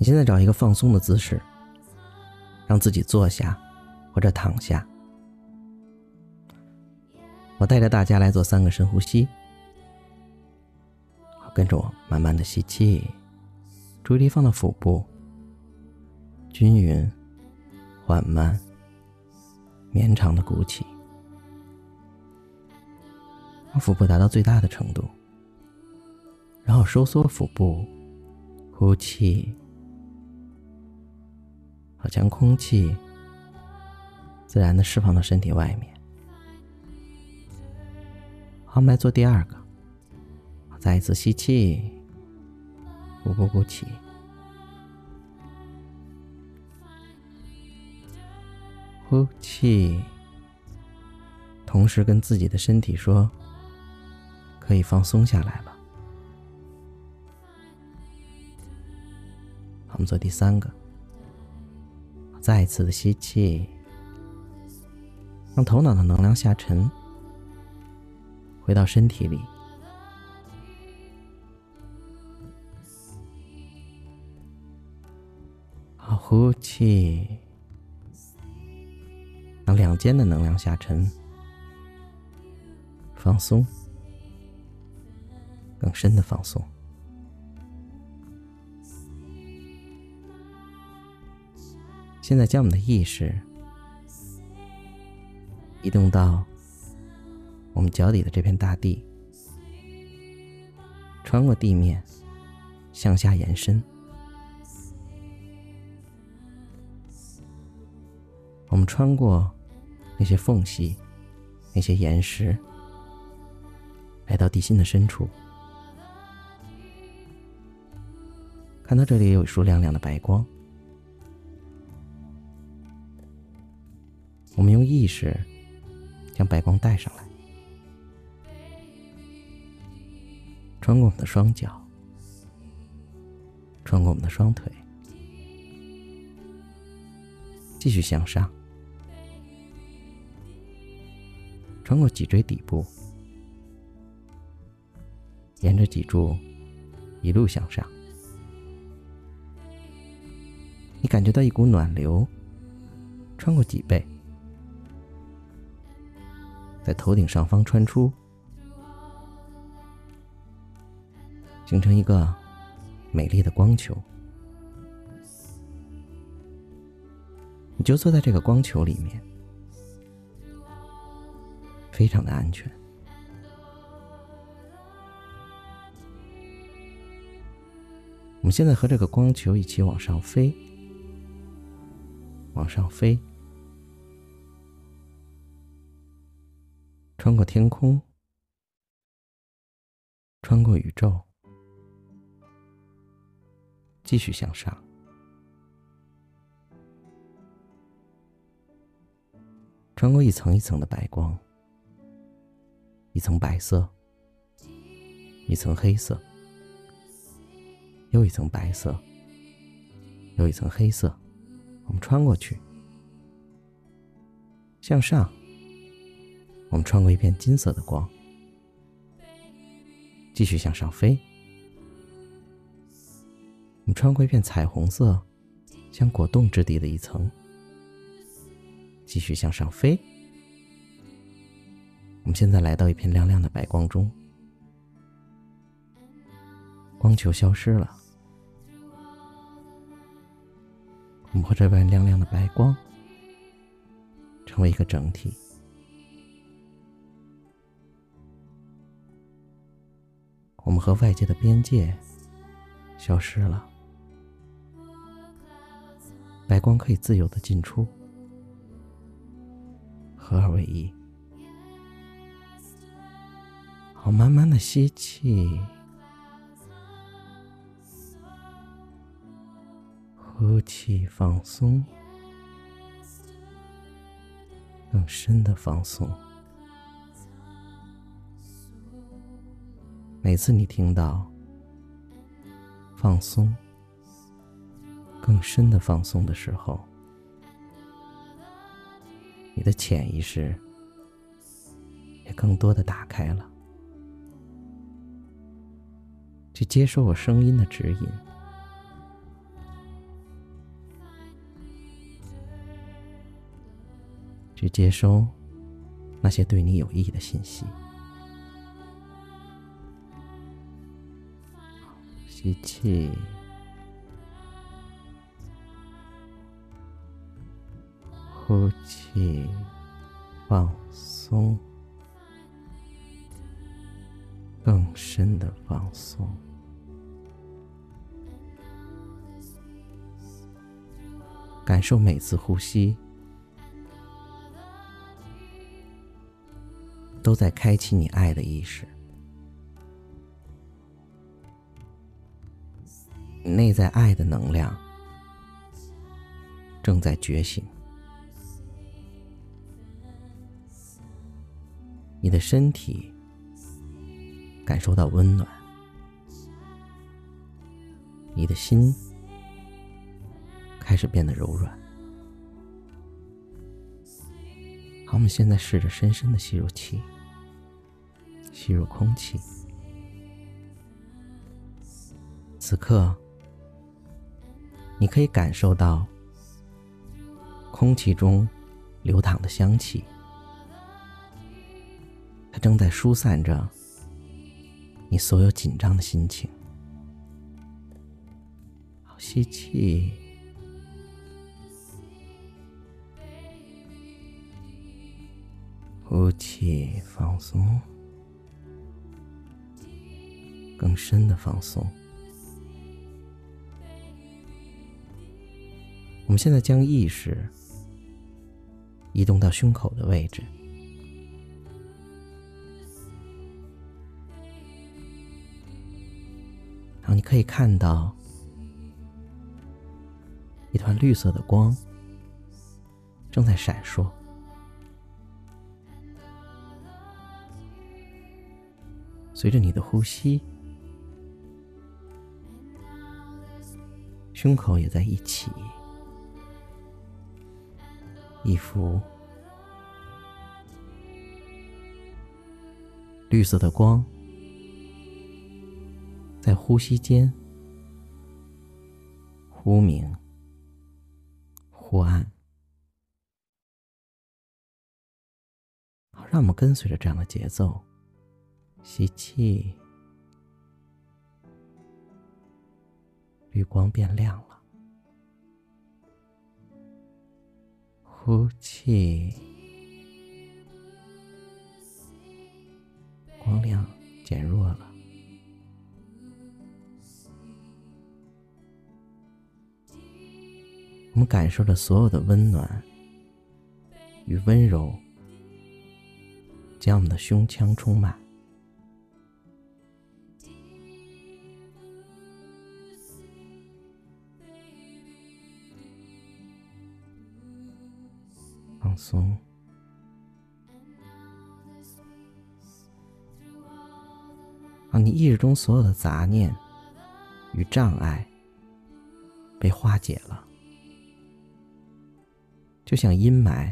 你现在找一个放松的姿势，让自己坐下或者躺下。我带着大家来做三个深呼吸，跟着我慢慢的吸气，注意力放到腹部，均匀、缓慢、绵长的鼓起，让腹部达到最大的程度，然后收缩腹部，呼气，好将空气自然的释放到身体外面。好，我们来做第二个。再一次吸气，腹部鼓起，呼气，同时跟自己的身体说：“可以放松下来了。”我们做第三个。再次的吸气，让头脑的能量下沉。回到身体里，好，呼气，让两肩的能量下沉，放松，更深的放松。现在将我们的意识移动到。我们脚底的这片大地，穿过地面，向下延伸。我们穿过那些缝隙，那些岩石，来到地心的深处。看到这里有一束亮亮的白光，我们用意识将白光带上来。穿过我们的双脚，穿过我们的双腿，继续向上，穿过脊椎底部，沿着脊柱一路向上。你感觉到一股暖流穿过脊背，在头顶上方穿出。形成一个美丽的光球，你就坐在这个光球里面，非常的安全。我们现在和这个光球一起往上飞，往上飞，穿过天空，穿过宇宙。继续向上，穿过一层一层的白光，一层白色，一层黑色，又一层白色，又一层黑色。我们穿过去，向上，我们穿过一片金色的光，继续向上飞。我们穿过一片彩虹色，像果冻质地的一层，继续向上飞。我们现在来到一片亮亮的白光中，光球消失了。我们和这片亮亮的白光成为一个整体。我们和外界的边界消失了。白光可以自由的进出，合二为一。好，慢慢的吸气，呼气，放松，更深的放松。每次你听到放松更深的放松的时候你的潜意识也更多的打开了。去接受我声音的指引。去接收那些对你有益的信息。吸气，呼气，放松，更深的放松。感受每次呼吸，都在开启你爱的意识，内在爱的能量正在觉醒，你的身体感受到温暖，你的心。开始变得柔软。好，我们现在试着深深的吸入气，吸入空气。此刻，你可以感受到空气中流淌的香气，它正在疏散着你所有紧张的心情。好，吸气。呼气，放松，更深的放松。我们现在将意识移动到胸口的位置，然后你可以看到一团绿色的光正在闪烁。随着你的呼吸，胸口也在一起，一幅绿色的光在呼吸间忽明忽暗。好，让我们跟随着这样的节奏。吸气，绿光变亮了；呼气，光亮减弱了。我们感受着所有的温暖与温柔，将我们的胸腔充满。放松，让你意识中所有的杂念与障碍被化解了，就像阴霾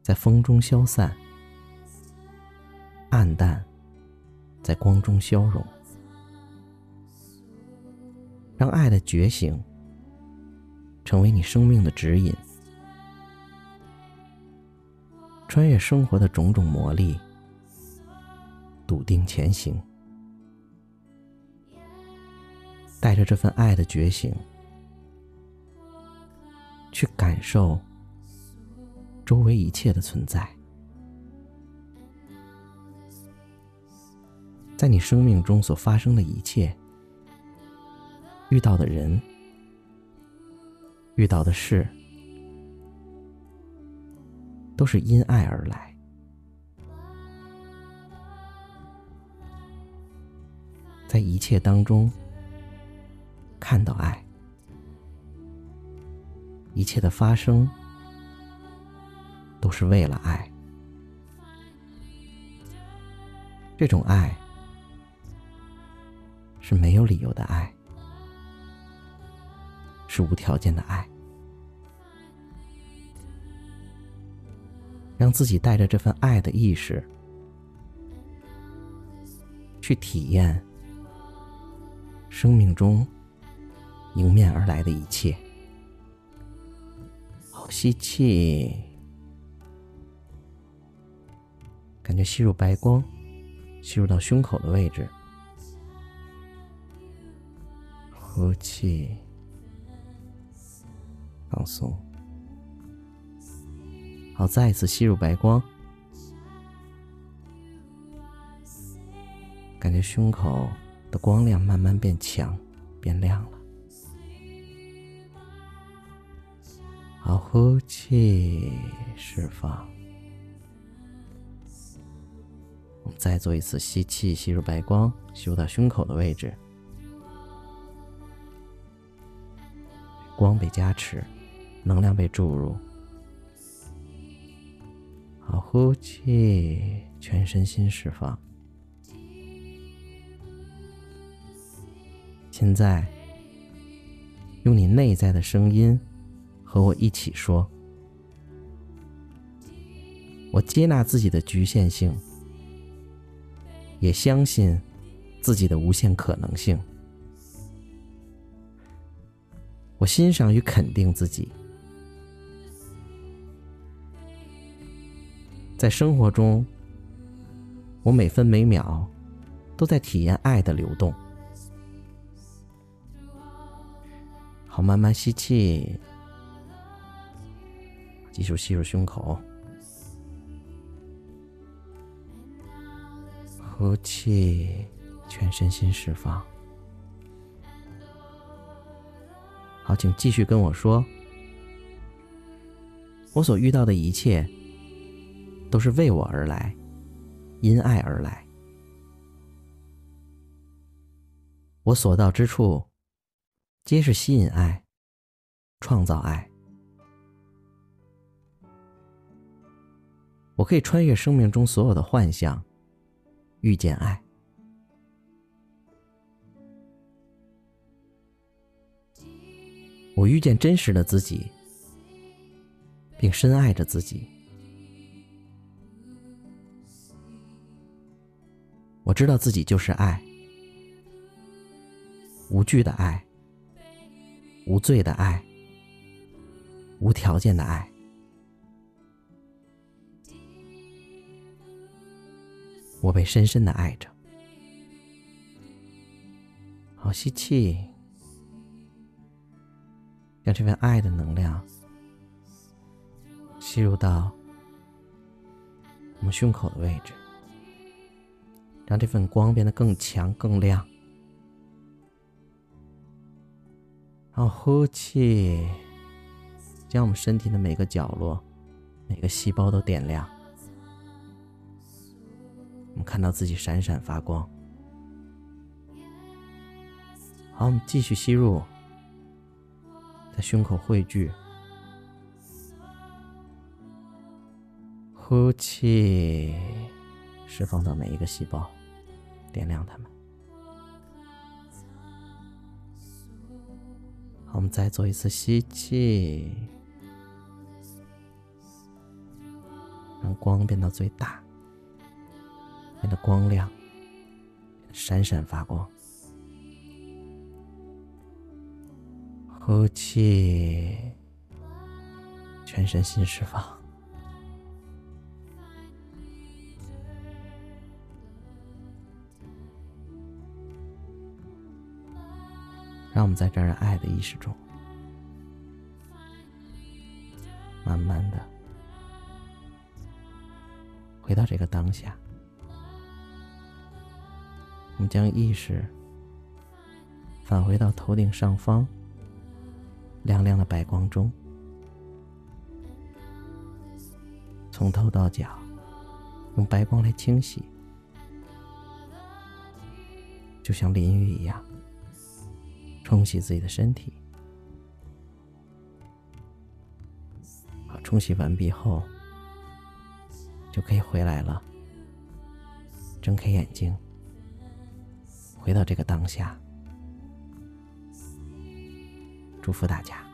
在风中消散，暗淡在光中消融，让爱的觉醒成为你生命的指引。穿越生活的种种磨砺，笃定前行，带着这份爱的觉醒，去感受周围一切的存在，在你生命中所发生的一切，遇到的人，遇到的事。都是因爱而来，在一切当中看到爱，一切的发生都是为了爱。这种爱是没有理由的爱，是无条件的爱。让自己带着这份爱的意识，去体验生命中迎面而来的一切。好，吸气，感觉吸入白光，吸入到胸口的位置，呼气，放松。好，再次吸入白光，感觉胸口的光亮慢慢变强、变亮了。好，呼气，释放。我们再做一次吸气，吸入白光，吸入到胸口的位置，光被加持，能量被注入。好，呼气，全身心释放。现在，用你内在的声音。和我一起说：“我接纳自己的局限性，也相信自己的无限可能性。我欣赏与肯定自己，在生活中，我每分每秒都在体验爱的流动。好，慢慢吸气。”继续吸入胸口，呼气，全身心释放。好，请继续跟我说：我所遇到的一切，都是为我而来，因爱而来。我所到之处，皆是吸引爱，创造爱。我可以穿越生命中所有的幻象，遇见爱。我遇见真实的自己，并深爱着自己。我知道自己就是爱，无惧的爱，无罪的爱，无条件的爱。我被深深的爱着。好，吸气，让这份爱的能量吸入到我们胸口的位置，让这份光变得更强、更亮。然后呼气，将我们身体的每个角落、每个细胞都点亮。我们看到自己闪闪发光。好，我们继续吸入，在胸口汇聚，呼气，释放到每一个细胞，点亮它们。好，我们再做一次吸气，让光变到最大。变得光亮，闪闪发光。呼气，全身心释放。让我们在这儿爱的意识中，慢慢的回到这个当下。我们将意识返回到头顶上方亮亮的白光中，从头到脚用白光来清洗，就像淋浴一样，冲洗自己的身体。好，冲洗完毕后就可以回来了。睁开眼睛。回到这个当下，祝福大家。